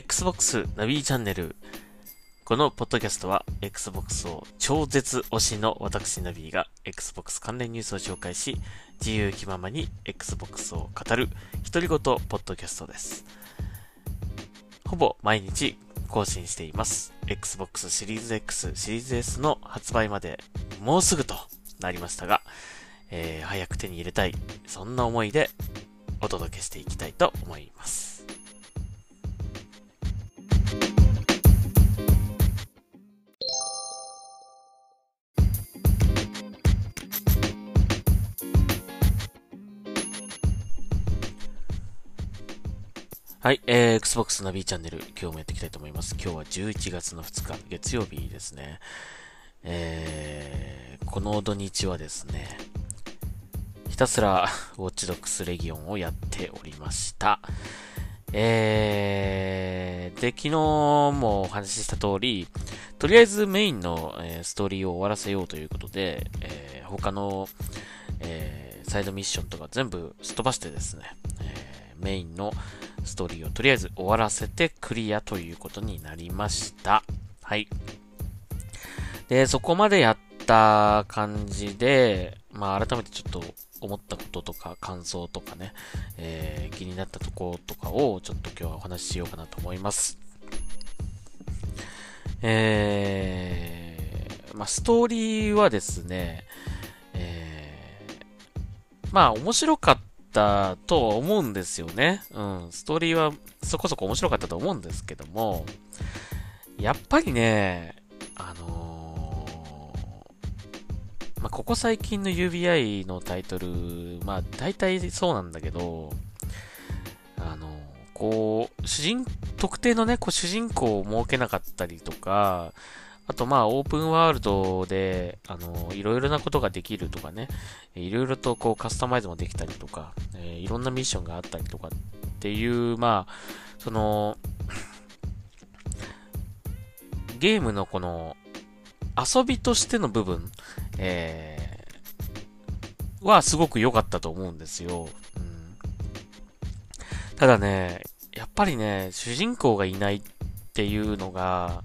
Xbox ナビチャンネル。このポッドキャストは Xbox を超絶推しの私ナビが Xbox 関連ニュースを紹介し、自由気ままに Xbox を語る独り言ポッドキャストです。ほぼ毎日更新しています。Xbox シリーズ X、シリーズ S の発売までもうすぐとなりましたが、えー、早く手に入れたい、そんな思いでお届けしていきたいと思います。はい、えー、Xbox ナビチャンネル、今日もやっていきたいと思います。今日は11月の2日、月曜日ですね。えー、この土日はですね、ひたすら、ウォッチドックスレギオンをやっておりました。えー、で、昨日もお話しした通り、とりあえずメインの、えー、ストーリーを終わらせようということで、えー、他の、えー、サイドミッションとか全部すっ飛ばしてですね、えー、メインの、ストーリーをとりあえず終わらせてクリアということになりました。はい。で、そこまでやった感じで、まあ改めてちょっと思ったこととか感想とかね、えー、気になったところとかをちょっと今日はお話ししようかなと思います。えー、まあストーリーはですね、えー、まあ面白かったったとは思うんですよね。うん。ストーリーはそこそこ面白かったと思うんですけども、やっぱりね、あのー、まあ、ここ最近の UBI のタイトル、まあ、大体そうなんだけど、あのー、こう、主人、特定のね、こう主人公を設けなかったりとか、あとまあオープンワールドで、あの、いろいろなことができるとかね、いろいろとこうカスタマイズもできたりとか、えー、いろんなミッションがあったりとかっていう、まあ、その、ゲームのこの遊びとしての部分、えー、はすごく良かったと思うんですよ。うん、ただね、やっぱりね、主人公がいないっていうのが、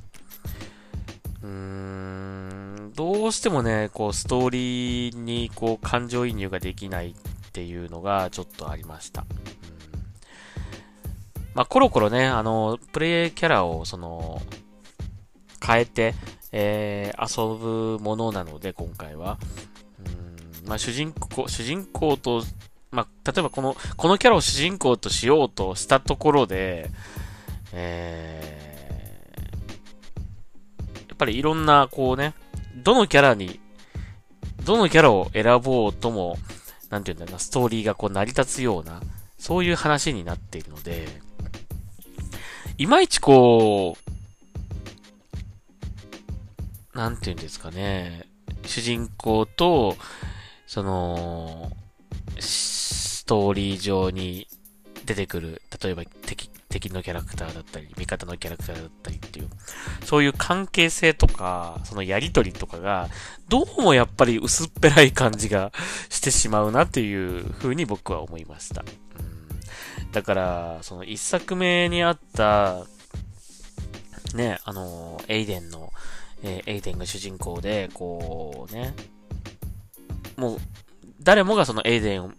どうしてもね、こう、ストーリーに、こう、感情移入ができないっていうのが、ちょっとありました。まあ、コロコロね、あの、プレイキャラを、その、変えて、えー、遊ぶものなので、今回は。うん、まあ、主人公、主人公と、まあ、例えばこの、このキャラを主人公としようとしたところで、えーっぱりいろんな、こうね、どのキャラに、どのキャラを選ぼうとも、なんていうんだろうな、ストーリーがこう成り立つような、そういう話になっているので、いまいちこう、なんていうんですかね、主人公と、その、ストーリー上に出てくる、例えば敵、敵のキャラクターだったり、味方のキャラクターだったりっていう、そういう関係性とか、そのやりとりとかが、どうもやっぱり薄っぺらい感じが してしまうなっていう風に僕は思いました。うん、だから、その一作目にあった、ね、あの、エイデンの、えー、エイデンが主人公で、こうね、もう、誰もがそのエイデン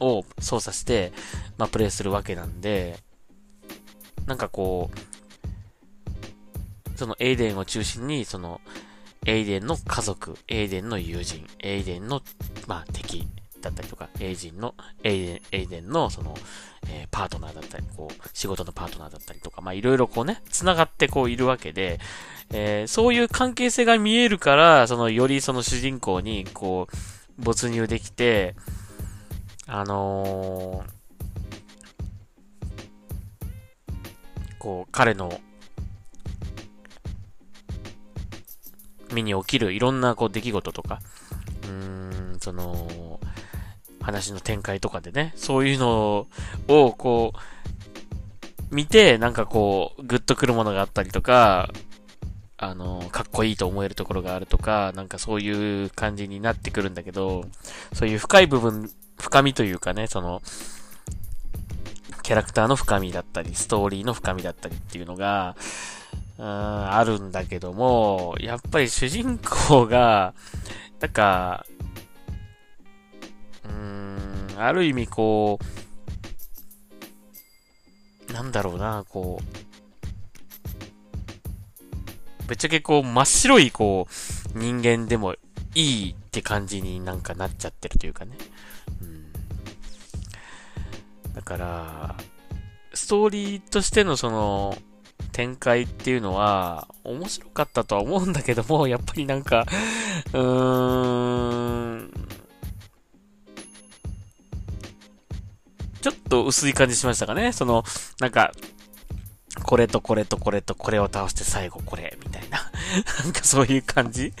を操作して、まあ、プレイするわけなんで、なんかこう、そのエイデンを中心に、その、エイデンの家族、エイデンの友人、エイデンの、まあ、敵だったりとか、エイジンの、エイデン、エイデンの、その、えー、パートナーだったり、こう、仕事のパートナーだったりとか、まあ、いろいろこうね、繋がってこういるわけで、えー、そういう関係性が見えるから、その、よりその主人公に、こう、没入できて、あのー、こう、彼の、身に起きるいろんなこう出来事とか、うーん、その、話の展開とかでね、そういうのを、こう、見て、なんかこう、グッとくるものがあったりとか、あの、かっこいいと思えるところがあるとか、なんかそういう感じになってくるんだけど、そういう深い部分、深みというかね、その、キャラクターの深みだったり、ストーリーの深みだったりっていうのが、うん、あるんだけども、やっぱり主人公が、なんか、うーん、ある意味こう、なんだろうな、こう、ぶっちゃけこう、真っ白いこう、人間でもいいって感じになんかなっちゃってるというかね。だから、ストーリーとしてのその、展開っていうのは、面白かったとは思うんだけども、やっぱりなんか、うーん、ちょっと薄い感じしましたかね。その、なんか、これとこれとこれとこれを倒して最後これ、みたいな。なんかそういう感じ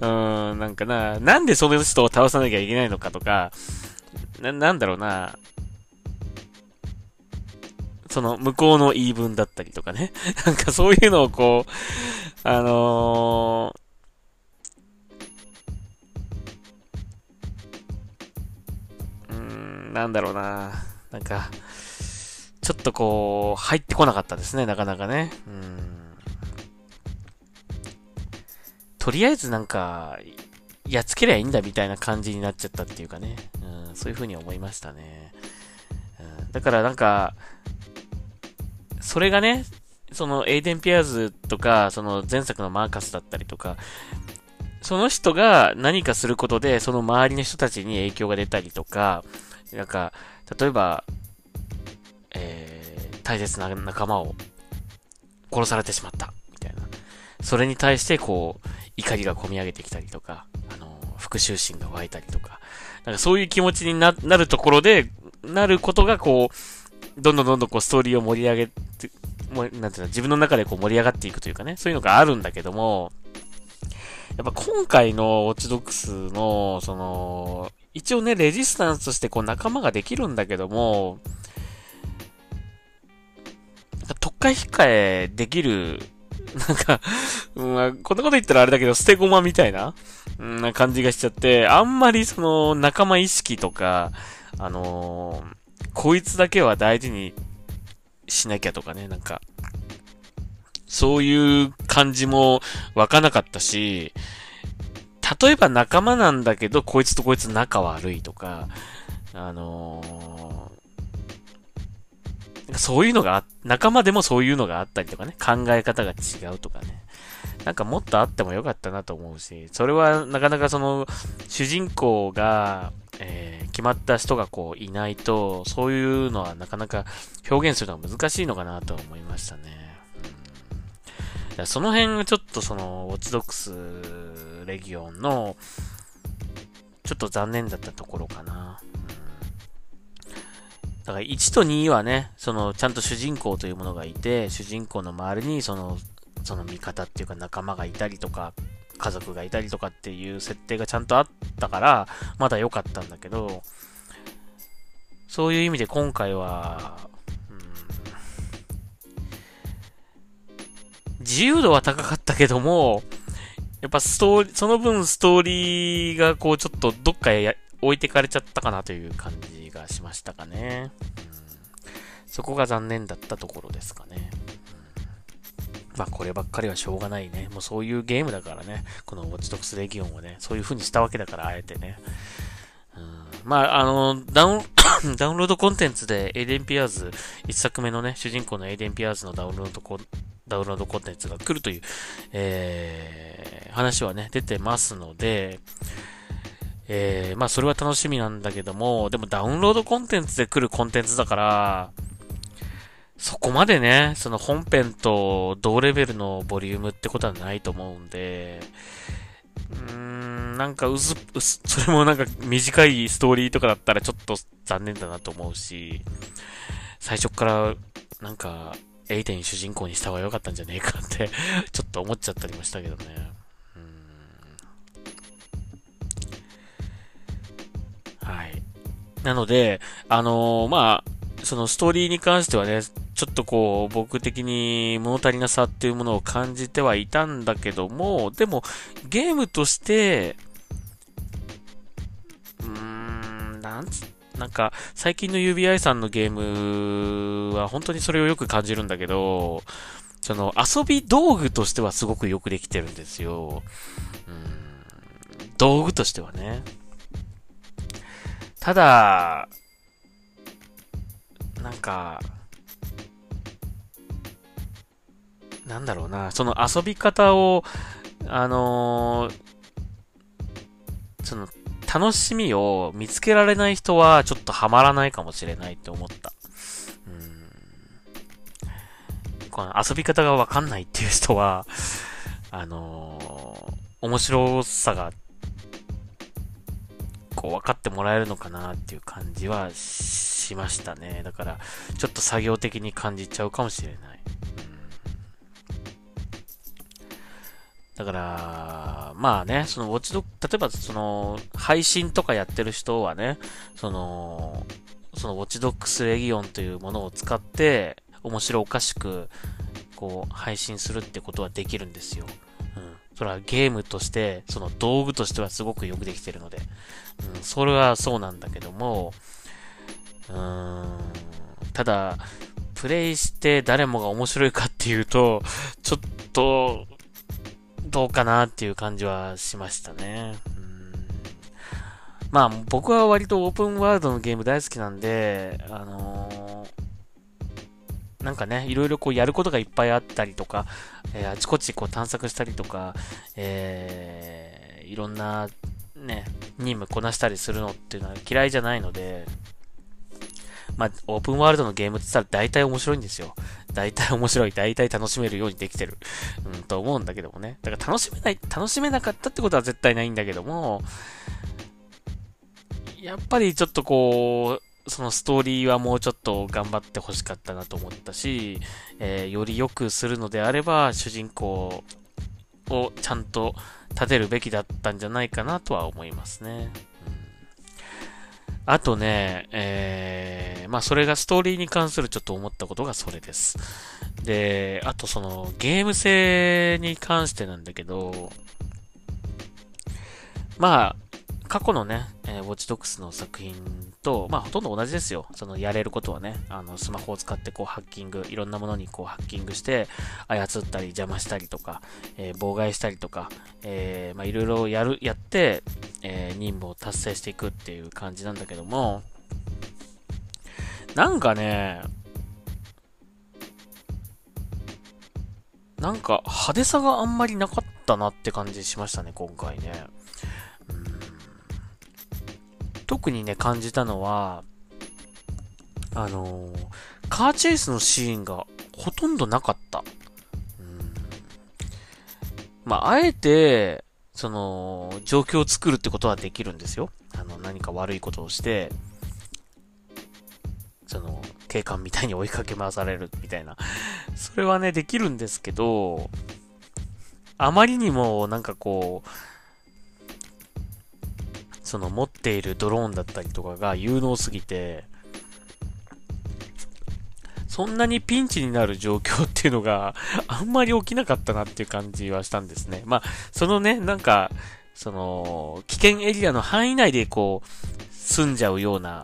うーん、なんかな、なんでその人を倒さなきゃいけないのかとか、な、なんだろうな、その向こうの言い分だったりとかね。なんかそういうのをこう、あのー、うーん、なんだろうな、なんか、ちょっとこう、入ってこなかったですね、なかなかね。うん。とりあえずなんか、やっつけりゃいいんだみたいな感じになっちゃったっていうかね。うん、そういう風に思いましたね。うん、だからなんか、それがね、そのエイデン・ピアーズとか、その前作のマーカスだったりとか、その人が何かすることで、その周りの人たちに影響が出たりとか、なんか、例えば、えー、大切な仲間を殺されてしまった、みたいな。それに対して、こう、怒りが込み上げてきたりとか、あの、復讐心が湧いたりとか、なんかそういう気持ちになるところで、なることが、こう、どんどんどんどんこうストーリーを盛り上げて、もう、なんていうの、自分の中でこう盛り上がっていくというかね、そういうのがあるんだけども、やっぱ今回のウォッチドックスの、その、一応ね、レジスタンスとしてこう仲間ができるんだけども、特化控えできる、なんか、まあ、こんなこと言ったらあれだけど、捨て駒みたいな、な感じがしちゃって、あんまりその仲間意識とか、あのー、こいつだけは大事にしなきゃとかね、なんか、そういう感じも湧かなかったし、例えば仲間なんだけど、こいつとこいつ仲悪いとか、あのー、そういうのが、仲間でもそういうのがあったりとかね、考え方が違うとかね。なんかもっとあってもよかったなと思うし、それはなかなかその、主人公が、えー、決まった人がこういないと、そういうのはなかなか表現するのは難しいのかなと思いましたね。うん、その辺がちょっとその、ウォッチドックスレギオンの、ちょっと残念だったところかな。だから1と2はね、そのちゃんと主人公というものがいて、主人公の周りにその、その味方っていうか仲間がいたりとか、家族がいたりとかっていう設定がちゃんとあったから、まだ良かったんだけど、そういう意味で今回は、うん、自由度は高かったけども、やっぱストーリー、その分ストーリーがこうちょっとどっかへ置いてかれちゃったかなという感じがしましたかね。うん、そこが残念だったところですかね。まあこればっかりはしょうがないね。もうそういうゲームだからね。このウォッチトクスレギオンをね、そういう風にしたわけだから、あえてね。うん、まあ、あの、ダウン、ダウンロードコンテンツでエイデンピアーズ、一作目のね、主人公のエイデンピアーズのダウンロードコン、ダウンロードコンテンツが来るという、えー、話はね、出てますので、えー、まあそれは楽しみなんだけども、でもダウンロードコンテンツで来るコンテンツだから、そこまでね、その本編と同レベルのボリュームってことはないと思うんで、うーん、なんかうす、うす、それもなんか短いストーリーとかだったらちょっと残念だなと思うし、最初からなんか、エイテン主人公にした方が良かったんじゃねえかって ちょっと思っちゃったりもしたけどね。うんはい。なので、あのー、まあ、そのストーリーに関してはね、ちょっとこう、僕的に物足りなさっていうものを感じてはいたんだけども、でも、ゲームとして、うーん、なんつ、なんか、最近の UBI さんのゲームは本当にそれをよく感じるんだけど、その遊び道具としてはすごくよくできてるんですよ。うん、道具としてはね。ただ、なんか、なんだろうな、その遊び方を、あのー、その、楽しみを見つけられない人はちょっとハマらないかもしれないって思った。うん。この遊び方がわかんないっていう人は、あのー、面白さがこう分かってもらえるのかなっていう感じはしましたね。だから、ちょっと作業的に感じちゃうかもしれない。だから、まあね、そのウォッチド例えばその、配信とかやってる人はね、その、そのウォッチドックスレギオンというものを使って、面白おかしく、こう、配信するってことはできるんですよ。うん。それはゲームとして、その道具としてはすごくよくできてるので。うん、それはそうなんだけども、うーん、ただ、プレイして誰もが面白いかっていうと、ちょっと、どうかなっていう感じはしましたね。まあ、僕は割とオープンワールドのゲーム大好きなんで、あのー、なんかね、いろいろこうやることがいっぱいあったりとか、えー、あちこちこう探索したりとか、えー、いろんなね、任務こなしたりするのっていうのは嫌いじゃないので、まあ、オープンワールドのゲームって言ったら大体面白いんですよ。大体面白い、大体楽しめるようにできてる、うん、と思うんだけどもね。だから楽しめない、楽しめなかったってことは絶対ないんだけども、やっぱりちょっとこう、そのストーリーはもうちょっと頑張って欲しかったなと思ったし、えー、より良くするのであれば、主人公をちゃんと立てるべきだったんじゃないかなとは思いますね。あとね、えー、まあそれがストーリーに関するちょっと思ったことがそれです。で、あとそのゲーム性に関してなんだけど、まあ、過去のね、えー、ウォッチドックスの作品と、まあほとんど同じですよ。そのやれることはね、あのスマホを使ってこうハッキング、いろんなものにこうハッキングして操ったり邪魔したりとか、えー、妨害したりとか、えー、まあいろいろやる、やって、えー、任務を達成していくっていう感じなんだけども、なんかね、なんか派手さがあんまりなかったなって感じしましたね、今回ね。特にね、感じたのは、あのー、カーチェイスのシーンがほとんどなかった。うん。まあ、あえて、その、状況を作るってことはできるんですよ。あの、何か悪いことをして、その、警官みたいに追いかけ回されるみたいな。それはね、できるんですけど、あまりにもなんかこう、その持っているドローンだったりとかが有能すぎて、そんなにピンチになる状況っていうのがあんまり起きなかったなっていう感じはしたんですね。まあ、そのね、なんか、その、危険エリアの範囲内でこう、住んじゃうような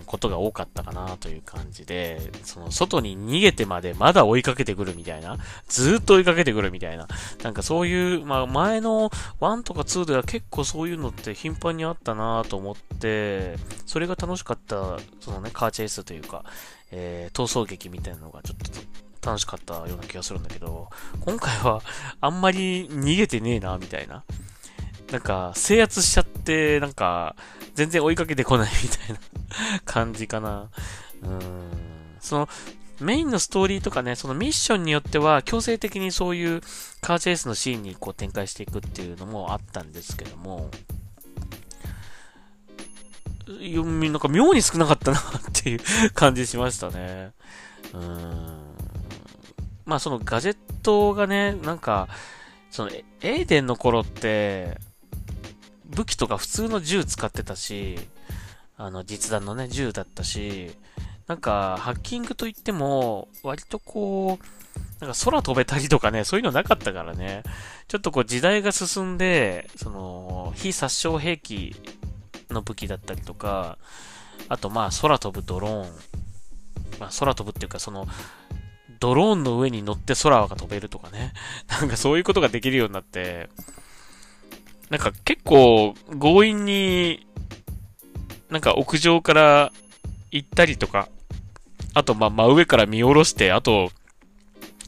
なことが多かったかなという感じで、その外に逃げてまでまだ追いかけてくるみたいな、ずっと追いかけてくるみたいな、なんかそういう、まあ前の1とか2では結構そういうのって頻繁にあったなと思って、それが楽しかった、そのね、カーチェイスというか、えー、逃走劇みたいなのがちょっと楽しかったような気がするんだけど、今回はあんまり逃げてねえな、みたいな。なんか、制圧しちゃって、なんか、全然追いかけてこないみたいな感じかな。うん。その、メインのストーリーとかね、そのミッションによっては強制的にそういうカーチェイスのシーンにこう展開していくっていうのもあったんですけども、なんか妙に少なかったなっていう感じしましたね。うん。まあそのガジェットがね、なんか、そのエーデンの頃って、武器とか普通の銃使ってたし、あの、実弾のね、銃だったし、なんか、ハッキングといっても、割とこう、なんか空飛べたりとかね、そういうのなかったからね。ちょっとこう時代が進んで、その、非殺傷兵器の武器だったりとか、あとまあ空飛ぶドローン。まあ空飛ぶっていうかその、ドローンの上に乗って空が飛べるとかね。なんかそういうことができるようになって、なんか結構強引に、なんか屋上から行ったりとか、あとまあ真上から見下ろして、あと、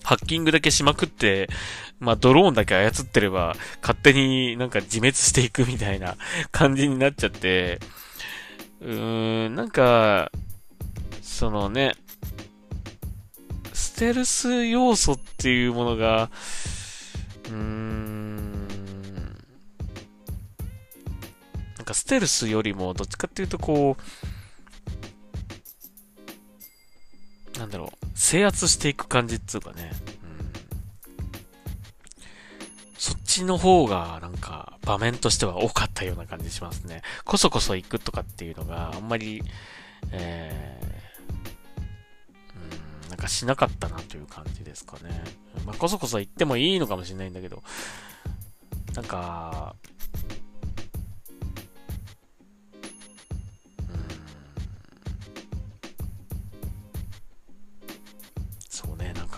ハッキングだけしまくって、まあドローンだけ操ってれば、勝手になんか自滅していくみたいな 感じになっちゃって、うーん、なんか、そのね、ステルス要素っていうものが、うーん、かステルスよりもどっちかっていうとこう、なんだろう、制圧していく感じっつうかね、うんそっちの方がなんか場面としては多かったような感じしますね。こそこそ行くとかっていうのがあんまり、えー、うん、なんかしなかったなという感じですかね。まあ、こそこそ行ってもいいのかもしれないんだけど、なんか、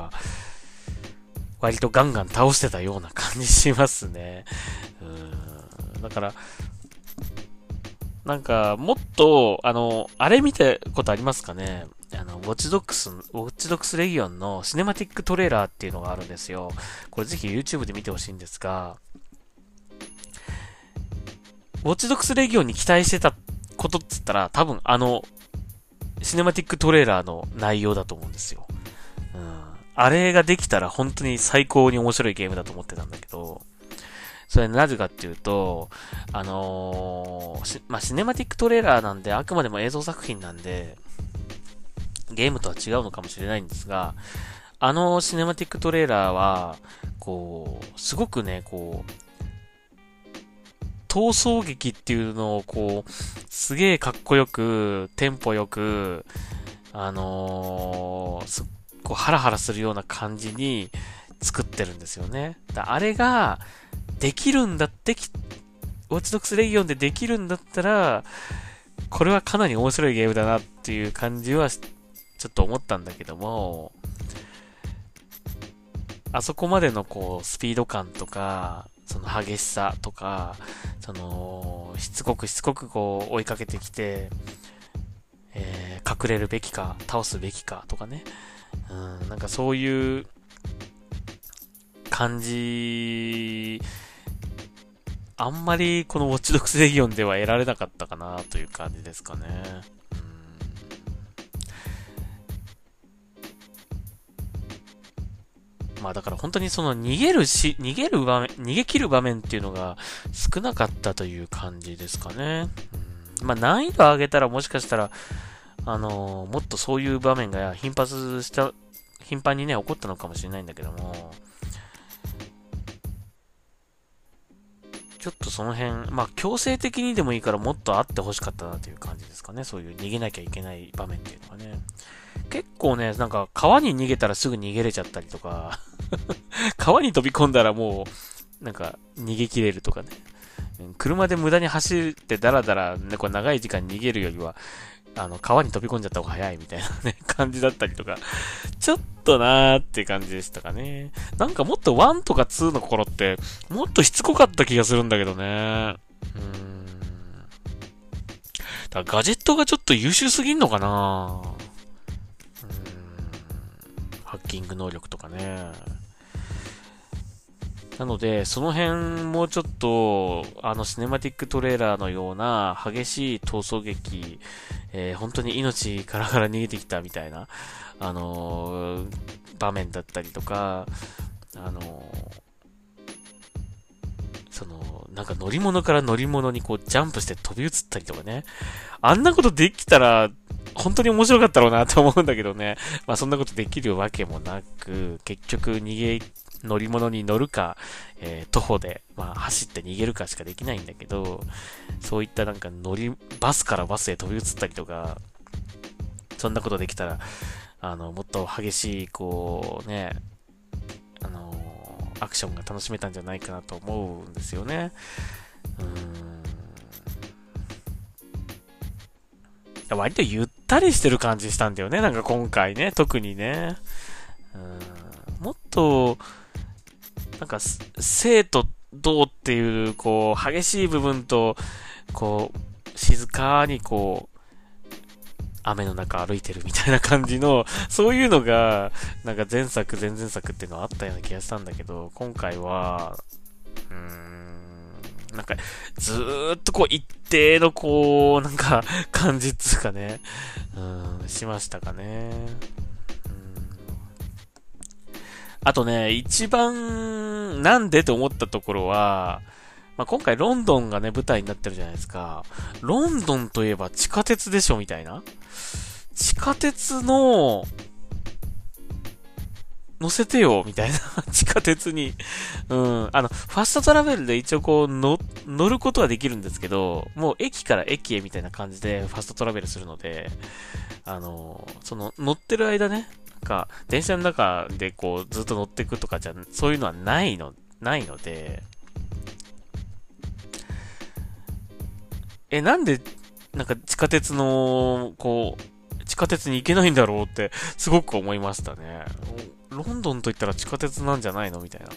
か、割とガンガン倒してたような感じしますね。うん。だから、なんか、もっと、あの、あれ見たことありますかねあの、ウォッチドックス、ウォッチドックスレギオンのシネマティックトレーラーっていうのがあるんですよ。これぜひ YouTube で見てほしいんですが、ウォッチドックスレギオンに期待してたことっつったら、多分あの、シネマティックトレーラーの内容だと思うんですよ。あれができたら本当に最高に面白いゲームだと思ってたんだけど、それなぜかっていうと、あのー、まあ、シネマティックトレーラーなんで、あくまでも映像作品なんで、ゲームとは違うのかもしれないんですが、あのシネマティックトレーラーは、こう、すごくね、こう、逃走劇っていうのをこう、すげえかっこよく、テンポよく、あのー、すっこうハラハラするような感じに作ってるんですよね。だあれができるんだってき、ウォッチドックスレギオンでできるんだったら、これはかなり面白いゲームだなっていう感じはちょっと思ったんだけども、あそこまでのこう、スピード感とか、その激しさとか、その、しつこくしつこくこう追いかけてきて、えー、隠れるべきか、倒すべきかとかね。うん、なんかそういう感じ、あんまりこのウォッチドックスレギオンでは得られなかったかなという感じですかね。まあだから本当にその逃げるし、逃げる場面、逃げ切る場面っていうのが少なかったという感じですかね。まあ難易度上げたらもしかしたら、あのー、もっとそういう場面が頻発した、頻繁にね、起こったのかもしれないんだけども、ちょっとその辺、まあ強制的にでもいいからもっとあってほしかったなという感じですかね。そういう逃げなきゃいけない場面っていうのはね。結構ね、なんか川に逃げたらすぐ逃げれちゃったりとか 川に飛び込んだらもう、なんか逃げ切れるとかね。車で無駄に走ってダラダラ、ね、これ長い時間逃げるよりは、あの、川に飛び込んじゃった方が早いみたいなね、感じだったりとか、ちょっとなーって感じでしたかね。なんかもっと1とか2の頃って、もっとしつこかった気がするんだけどね。うーん。だガジェットがちょっと優秀すぎんのかなうーん。ハッキング能力とかね。なので、その辺もうちょっと、あの、シネマティックトレーラーのような激しい逃走劇、えー、本当に命からから逃げてきたみたいな、あのー、場面だったりとか、あのー、その、なんか乗り物から乗り物にこうジャンプして飛び移ったりとかね。あんなことできたら、本当に面白かったろうなと思うんだけどね。まあそんなことできるわけもなく、結局逃げ乗り物に乗るか、えー、徒歩で、まあ、走って逃げるかしかできないんだけど、そういったなんか乗り、バスからバスへ飛び移ったりとか、そんなことできたら、あの、もっと激しい、こう、ね、あのアクションが楽しめたんじゃないかなと思うんですよね。うーん。割とゆったりしてる感じしたんだよね。なんか今回ね、特にね。うん、もっと、なんか、生と動っていう、こう、激しい部分と、こう、静かにこう、雨の中歩いてるみたいな感じの、そういうのが、なんか前作、前々作っていうのはあったような気がしたんだけど、今回は、うーん、なんか、ずーっとこう一定のこう、なんか、感じっつうかね、うん、しましたかね。あとね、一番、なんでと思ったところは、まあ、今回ロンドンがね、舞台になってるじゃないですか。ロンドンといえば地下鉄でしょみたいな。地下鉄の、乗せてよみたいな。地下鉄に。うん。あの、ファストトラベルで一応こう、乗、乗ることはできるんですけど、もう駅から駅へみたいな感じでファストトラベルするので、あの、その、乗ってる間ね、か、電車の中でこう、ずっと乗っていくとかじゃ、そういうのはないの、ないので、え、なんで、なんか地下鉄の、こう、地下鉄に行けないんだろうって、すごく思いましたね。ロンドンと言ったら地下鉄なんじゃないのみたいな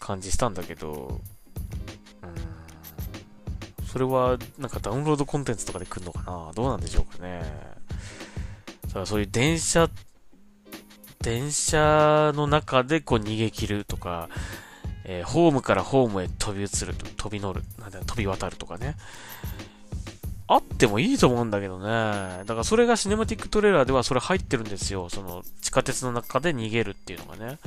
感じしたんだけど、うん。それは、なんかダウンロードコンテンツとかで来るのかな？どうなんでしょうかね。だからそういう電車、電車の中でこう逃げ切るとか、えー、ホームからホームへ飛び移ると、飛び乗る、なんだ飛び渡るとかね。あってもいいと思うんだけどね。だからそれがシネマティックトレーラーではそれ入ってるんですよ。その地下鉄の中で逃げるっていうのがね。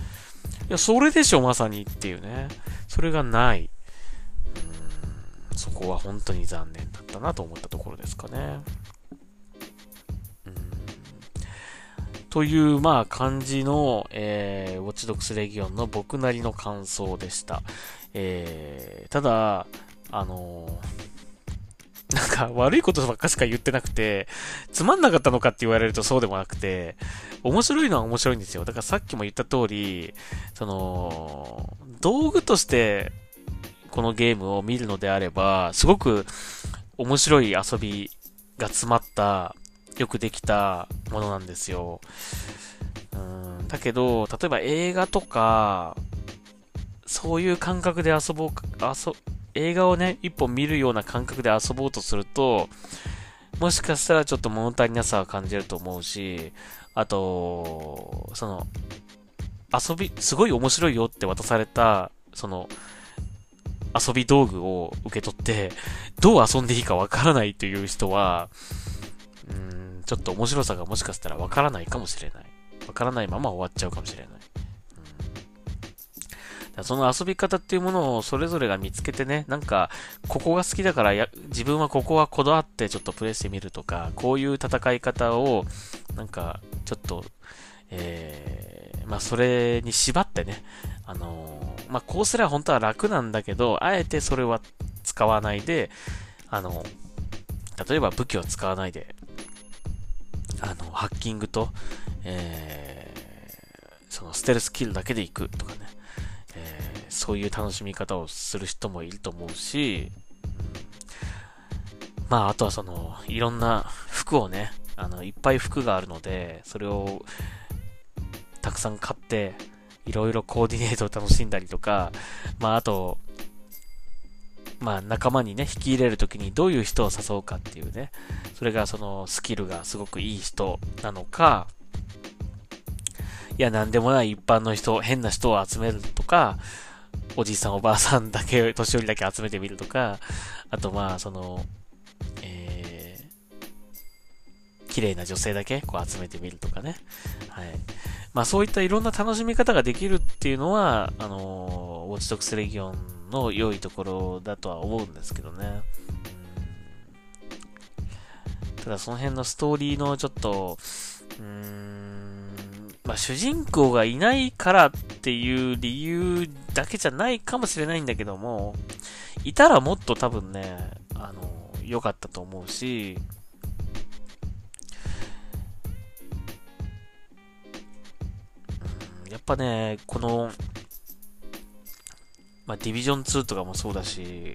いや、それでしょ、まさにっていうね。それがない。うん、そこは本当に残念だったなと思ったところですかね。という、まあ、感じの、えー、ウォッチドックスレギオンの僕なりの感想でした。えー、ただ、あのーなんか悪いことばっかしか言ってなくて、つまんなかったのかって言われるとそうでもなくて、面白いのは面白いんですよ。だからさっきも言った通り、その、道具としてこのゲームを見るのであれば、すごく面白い遊びが詰まった、よくできたものなんですよ。うん、だけど、例えば映画とか、そういう感覚で遊ぼう、遊、映画をね、一本見るような感覚で遊ぼうとすると、もしかしたらちょっと物足りなさは感じると思うし、あと、その、遊び、すごい面白いよって渡された、その、遊び道具を受け取って、どう遊んでいいかわからないという人は、うん、ちょっと面白さがもしかしたらわからないかもしれない。わからないまま終わっちゃうかもしれない。その遊び方っていうものをそれぞれが見つけてね、なんか、ここが好きだからや、自分はここはこだわってちょっとプレイしてみるとか、こういう戦い方を、なんか、ちょっと、えー、まあ、それに縛ってね、あのー、まあ、こうすれば本当は楽なんだけど、あえてそれは使わないで、あの、例えば武器を使わないで、あの、ハッキングと、えー、そのステルスキルだけで行くとかね。えー、そういう楽しみ方をする人もいると思うし、まあ、あとはその、いろんな服をね、あの、いっぱい服があるので、それを、たくさん買って、いろいろコーディネートを楽しんだりとか、まあ、あと、まあ、仲間にね、引き入れるときにどういう人を誘うかっていうね、それがそのスキルがすごくいい人なのか、いや、なんでもない一般の人、変な人を集めるとか、おじいさんおばあさんだけ、年寄りだけ集めてみるとか、あとまあ、その、えー、綺麗な女性だけこう集めてみるとかね。はい。まあそういったいろんな楽しみ方ができるっていうのは、あのー、ウォッチドックスレギオンの良いところだとは思うんですけどね。ただその辺のストーリーのちょっと、うん、まあ、主人公がいないからっていう理由だけじゃないかもしれないんだけども、いたらもっと多分ね、あの、良かったと思うし、やっぱね、この、まあ、ディビジョン2とかもそうだし、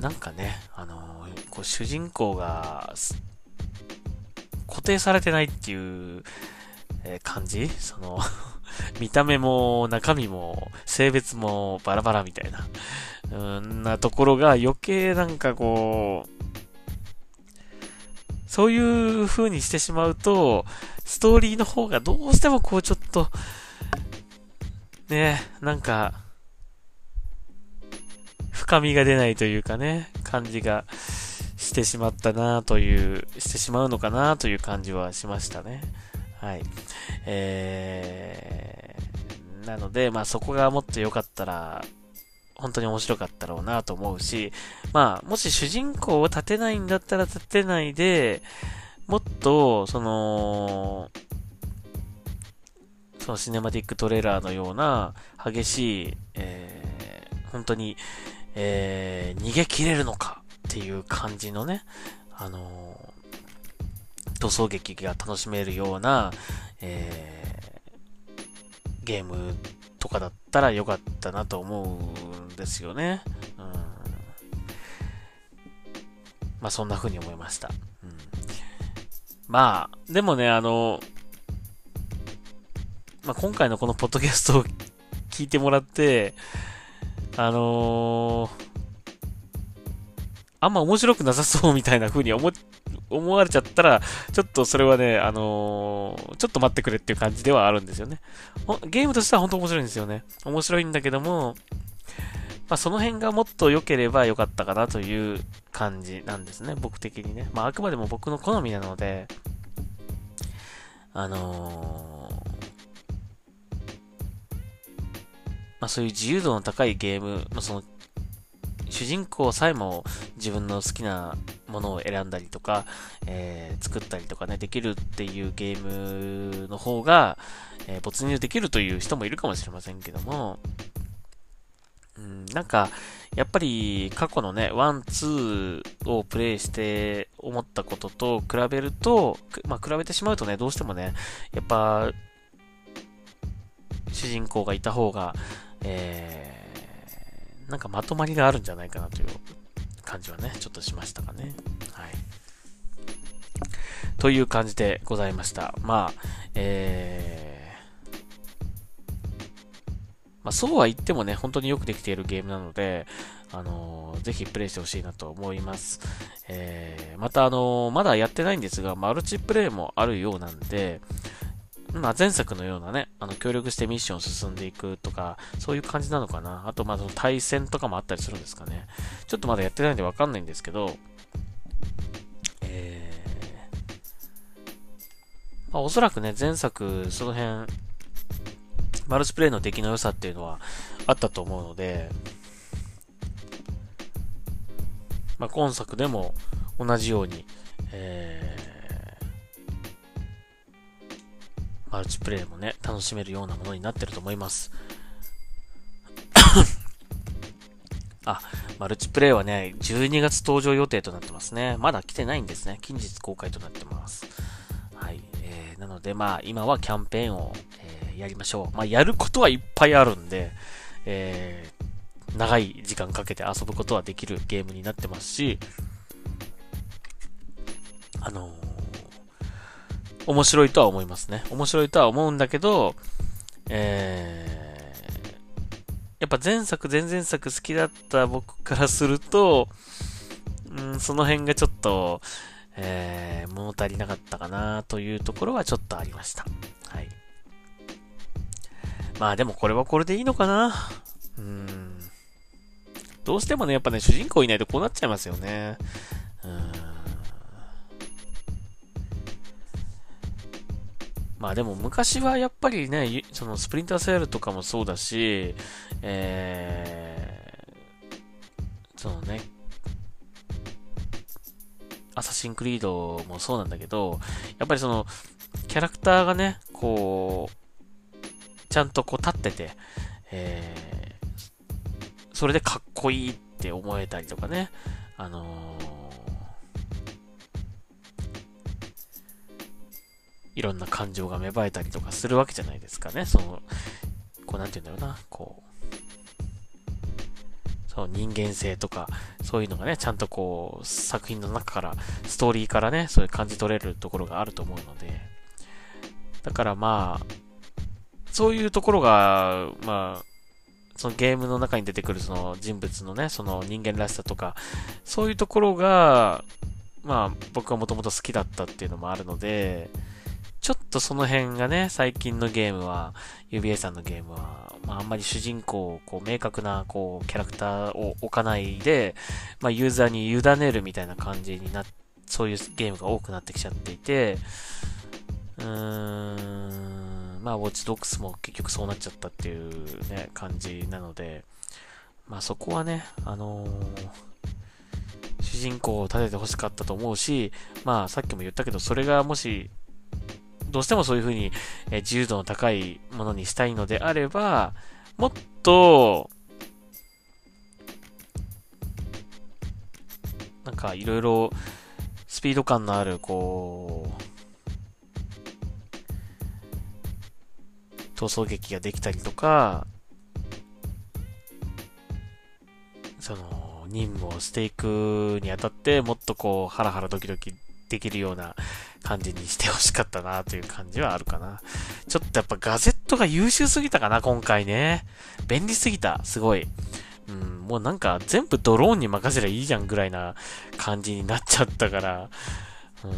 なんかね、あの、こう主人公が固定されてないっていう、え感じ？その 見た目も中身も性別もバラバラみたいな、うんなところが余計なんかこう、そういう風にしてしまうと、ストーリーの方がどうしてもこうちょっと、ねえ、なんか、深みが出ないというかね、感じがしてしまったなという、してしまうのかなという感じはしましたね。はい。えー、なので、まあそこがもっと良かったら、本当に面白かったろうなと思うし、まあ、もし主人公を立てないんだったら立てないで、もっと、その、そのシネマティックトレーラーのような激しい、えー、本当に、えー、逃げ切れるのかっていう感じのね、あのー、塗装劇が楽しめるような、えー、ゲームとかだったらよかったなと思うんですよね。うん。まあそんな風に思いました。うん。まあ、でもね、あの、まあ今回のこのポッドキャストを聞いてもらって、あのー、あんま面白くなさそうみたいな風に思、思われちゃったら、ちょっとそれはね、あのー、ちょっと待ってくれっていう感じではあるんですよね。ゲームとしては本当面白いんですよね。面白いんだけども、まあその辺がもっと良ければ良かったかなという感じなんですね。僕的にね。まああくまでも僕の好みなので、あのーまあそういう自由度の高いゲーム、まあその、主人公さえも自分の好きなものを選んだりとか、えー、作ったりとかね、できるっていうゲームの方が、えー、没入できるという人もいるかもしれませんけども、うん、なんか、やっぱり過去のね、 one、two をプレイして思ったことと比べると、まあ比べてしまうとね、どうしてもね、やっぱ、主人公がいた方が、えー、なんかまとまりがあるんじゃないかなという感じはね、ちょっとしましたかね。はい。という感じでございました。まあ、えー、まあ、そうは言ってもね、本当によくできているゲームなので、あのー、ぜひプレイしてほしいなと思います。えー、またあのー、まだやってないんですが、マルチプレイもあるようなんで、まあ、前作のようなね、あの、協力してミッションを進んでいくとか、そういう感じなのかな。あと、まあ、その対戦とかもあったりするんですかね。ちょっとまだやってないんでわかんないんですけど、えー、まあ、おそらくね、前作、その辺、マルチプレイの出来の良さっていうのはあったと思うので、まあ、今作でも同じように、えーマルチプレイもね、楽しめるようなものになってると思います。あ、マルチプレイはね、12月登場予定となってますね。まだ来てないんですね。近日公開となってます。はい。えー、なので、まあ、今はキャンペーンを、えー、やりましょう。まあ、やることはいっぱいあるんで、えー、長い時間かけて遊ぶことはできるゲームになってますし、あのー面白いとは思いますね。面白いとは思うんだけど、えー、やっぱ前作、前々作好きだった僕からすると、うん、その辺がちょっと、えー、物足りなかったかなというところはちょっとありました。はい。まあでもこれはこれでいいのかなうん。どうしてもね、やっぱね、主人公いないとこうなっちゃいますよね。うん。まあでも昔はやっぱりね、そのスプリンターセールとかもそうだし、えー、そのね、アサシンクリードもそうなんだけど、やっぱりその、キャラクターがね、こう、ちゃんとこう立ってて、えー、それでかっこいいって思えたりとかね、あのーいろんな感情が芽生えたりとかするわけじゃないですかね。その、こうなんて言うんだろうな、こう、その人間性とか、そういうのがね、ちゃんとこう、作品の中から、ストーリーからね、そういう感じ取れるところがあると思うので、だからまあ、そういうところが、まあ、そのゲームの中に出てくるその人物のね、その人間らしさとか、そういうところが、まあ僕はもともと好きだったっていうのもあるので、ちょっとその辺がね、最近のゲームは、UBA さんのゲームは、まああんまり主人公を、こう明確な、こう、キャラクターを置かないで、まあユーザーに委ねるみたいな感じにな、そういうゲームが多くなってきちゃっていて、うーん、まあウォッチドックスも結局そうなっちゃったっていうね、感じなので、まあそこはね、あのー主人公を立てて欲しかったと思うし、まあさっきも言ったけど、それがもしどうしてもそういう風に、え自由度の高いものにしたいのであれば、もっと、なんかいろいろスピード感のある、こう、逃走劇ができたりとか、その、任務をしていくにあたって、もっとこう、ハラハラドキドキできるような感じにしてほしかったなという感じはあるかな。ちょっとやっぱガジェットが優秀すぎたかな、今回ね。便利すぎた、すごい。うん、もうなんか全部ドローンに任せりゃいいじゃんぐらいな感じになっちゃったから、うん。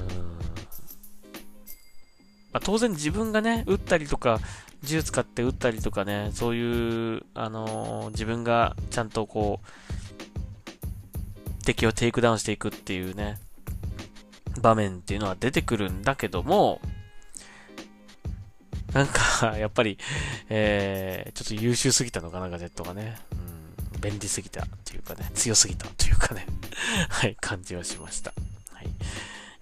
まあ、当然自分がね、撃ったりとか、銃使って撃ったりとかね、そういう、あのー、自分がちゃんとこう、敵をテイクダウンしていくっていうね、場面っていうのは出てくるんだけども、なんか、やっぱり、えー、ちょっと優秀すぎたのかな、ガジェットがね。うん、便利すぎたっていうかね、強すぎたというかね、はい、感じはしました。はい。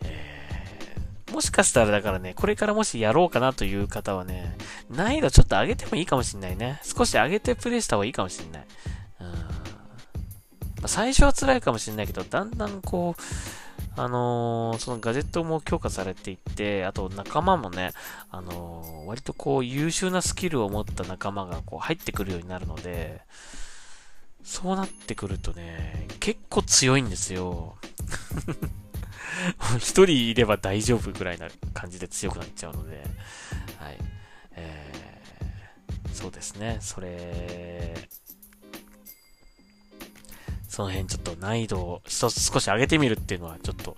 えー、もしかしたらだからね、これからもしやろうかなという方はね、難易度ちょっと上げてもいいかもしんないね。少し上げてプレイした方がいいかもしんない。うん。まあ、最初は辛いかもしんないけど、だんだんこう、あのー、そのガジェットも強化されていって、あと仲間もね、あのー、割とこう優秀なスキルを持った仲間がこう入ってくるようになるので、そうなってくるとね、結構強いんですよ。一人いれば大丈夫ぐらいな感じで強くなっちゃうので、はい。えー、そうですね、それ、その辺ちょっと難易度を少し上げてみるっていうのはちょっと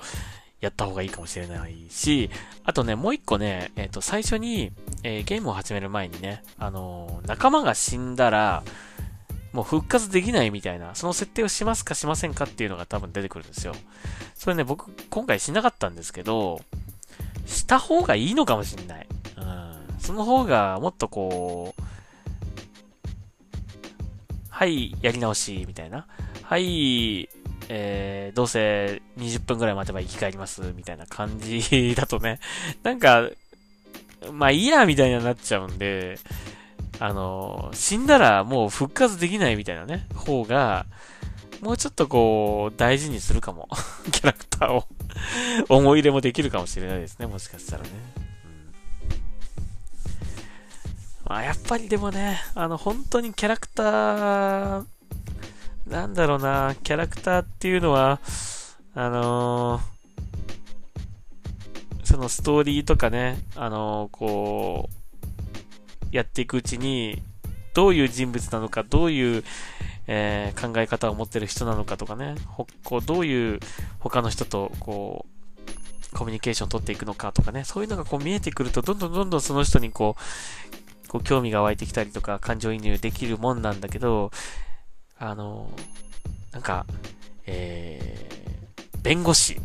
やった方がいいかもしれないし、あとね、もう一個ね、えっ、ー、と、最初に、えー、ゲームを始める前にね、あのー、仲間が死んだら、もう復活できないみたいな、その設定をしますかしませんかっていうのが多分出てくるんですよ。それね、僕、今回しなかったんですけど、した方がいいのかもしんない。うん。その方が、もっとこう、はい、やり直し、みたいな。はい、えー、どうせ20分くらい待てば生き返ります、みたいな感じ だとね、なんか、まあいいや、みたいになっちゃうんで、あの、死んだらもう復活できないみたいなね、方が、もうちょっとこう、大事にするかも。キャラクターを 思い入れもできるかもしれないですね、もしかしたらね。うんまあ、やっぱりでもね、あの、本当にキャラクターなんだろうな、キャラクターっていうのは、あのー、そのストーリーとかね、あのー、こう、やっていくうちに、どういう人物なのか、どういう、えー、考え方を持ってる人なのかとかね、ほこうどういう他の人と、こう、コミュニケーションを取っていくのかとかね、そういうのがこう見えてくると、どんどんどんどんその人にこう、こう興味が湧いてきたりとか、感情移入できるもんなんだけど、あの、なんか、えー、弁護士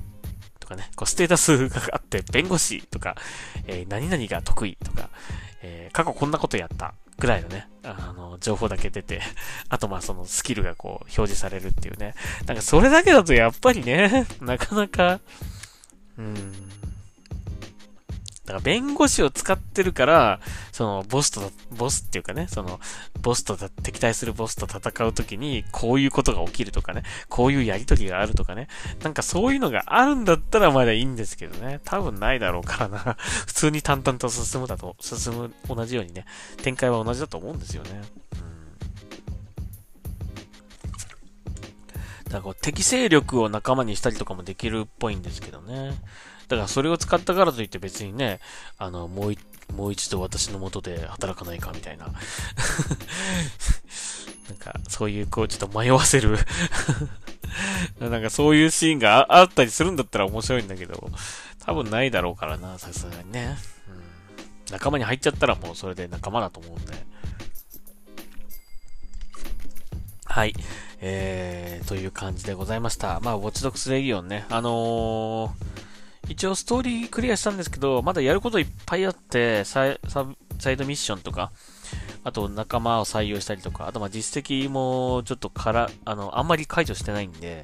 とかね、こうステータスがあって、弁護士とか、えー、何々が得意とか、えー、過去こんなことやったぐらいのね、あの、情報だけ出て、あとまあそのスキルがこう表示されるっていうね。なんかそれだけだとやっぱりね、なかなか、うん、だから弁護士を使ってるから、そのボスと、ボスっていうかね、そのボスと敵対するボスと戦うときにこういうことが起きるとかね、こういうやりとりがあるとかね、なんかそういうのがあるんだったらまだいいんですけどね、多分ないだろうからな。普通に淡々と進むだと、進む、同じようにね、展開は同じだと思うんですよね。うん。だからこう適正力を仲間にしたりとかもできるっぽいんですけどね。だからそれを使ったからといって別にね、あの、もうもう一度私の元で働かないかみたいな。なんか、そういう、こう、ちょっと迷わせる なんかそういうシーンがあったりするんだったら面白いんだけど、多分ないだろうからな、さすがにね。うん。仲間に入っちゃったらもうそれで仲間だと思うんで。はい。えー、という感じでございました。まあ、ウォッチドックスレギオンね。あのー、一応ストーリークリアしたんですけど、まだやることいっぱいあって、サイサイドミッションとか、あと仲間を採用したりとか、あとまあ実績もちょっとから、あの、あんまり解除してないんで、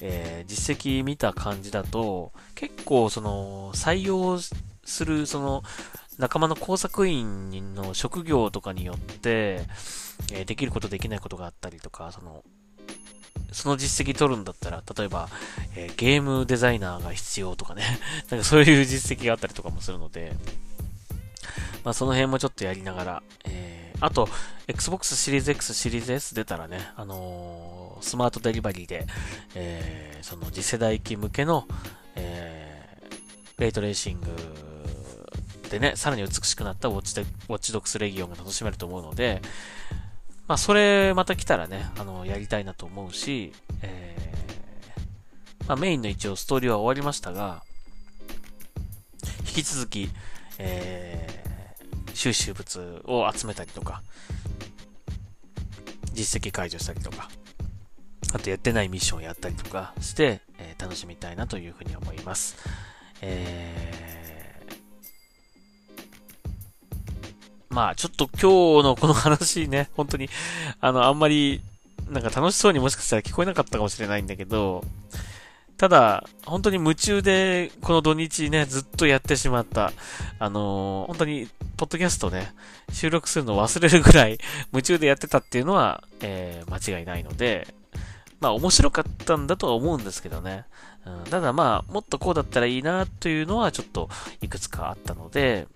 えー、実績見た感じだと、結構その、採用する、その、仲間の工作員の職業とかによって、えー、できることできないことがあったりとか、その、その実績取るんだったら、例えば、えー、ゲームデザイナーが必要とかね、なんかそういう実績があったりとかもするので、まあその辺もちょっとやりながら、えーあと、Xbox シリーズ X、シリーズ S 出たらね、あのー、スマートデリバリーで、えー、その次世代機向けの、えー、レイトレーシングでね、さらに美しくなったウォッチウォッチドックスレギオンが楽しめると思うので、まあ、それまた来たらね、あの、やりたいなと思うし、えー、まあ、メインの一応ストーリーは終わりましたが、引き続き、えー、収集物を集めたりとか、実績解除したりとか、あとやってないミッションをやったりとかして、えー、楽しみたいなというふうに思います。えまあちょっと今日のこの話ね、本当に、あの、あんまり、なんか楽しそうにもしかしたら聞こえなかったかもしれないんだけど、ただ、本当に夢中で、この土日ね、ずっとやってしまった。あのー、本当に、ポッドキャストね、収録するの忘れるぐらい 夢中でやってたっていうのは、えー、間違いないので、まあ面白かったんだとは思うんですけどね。うん、ただまあ、もっとこうだったらいいなというのはちょっといくつかあったので、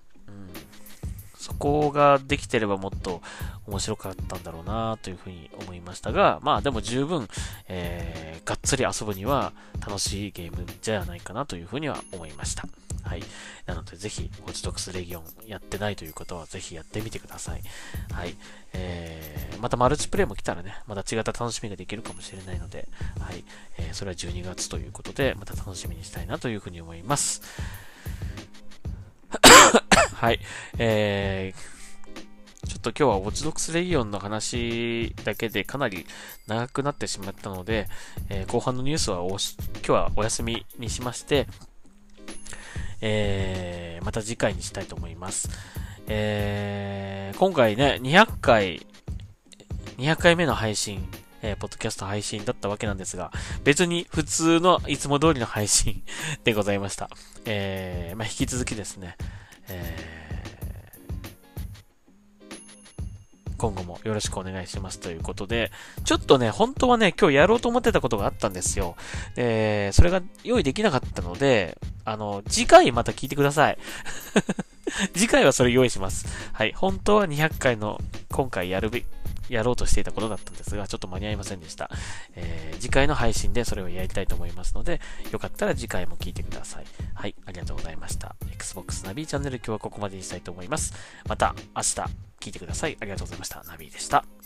そこができてればもっと面白かったんだろうなというふうに思いましたが、まあでも十分、えー、がっつり遊ぶには楽しいゲームじゃないかなというふうには思いました。はい。なので、ぜひ、ゴチドクスレギオンやってないという方は、ぜひやってみてください。はい。えー、またマルチプレイも来たらね、また違った楽しみができるかもしれないので、はい。えー、それは12月ということで、また楽しみにしたいなというふうに思います。はい。えー、ちょっと今日はウォッチドックスレギオンの話だけでかなり長くなってしまったので、えー、後半のニュースはおし今日はお休みにしまして、えー、また次回にしたいと思います。えー、今回ね、200回、200回目の配信、えー、ポッドキャスト配信だったわけなんですが、別に普通のいつも通りの配信 でございました。えー、まあ、引き続きですね、えー、今後もよろしくお願いしますということで、ちょっとね、本当はね、今日やろうと思ってたことがあったんですよ。えー、それが用意できなかったので、あの、次回また聞いてください。次回はそれ用意します。はい。本当は200回の今回やるべ、やろうとしていたことだったんですが、ちょっと間に合いませんでした。えー、次回の配信でそれをやりたいと思いますので、よかったら次回も聞いてください。はい、ありがとうございました。Xbox ナビチャンネル今日はここまでにしたいと思います。また明日聞いてください。ありがとうございました。ナビでした。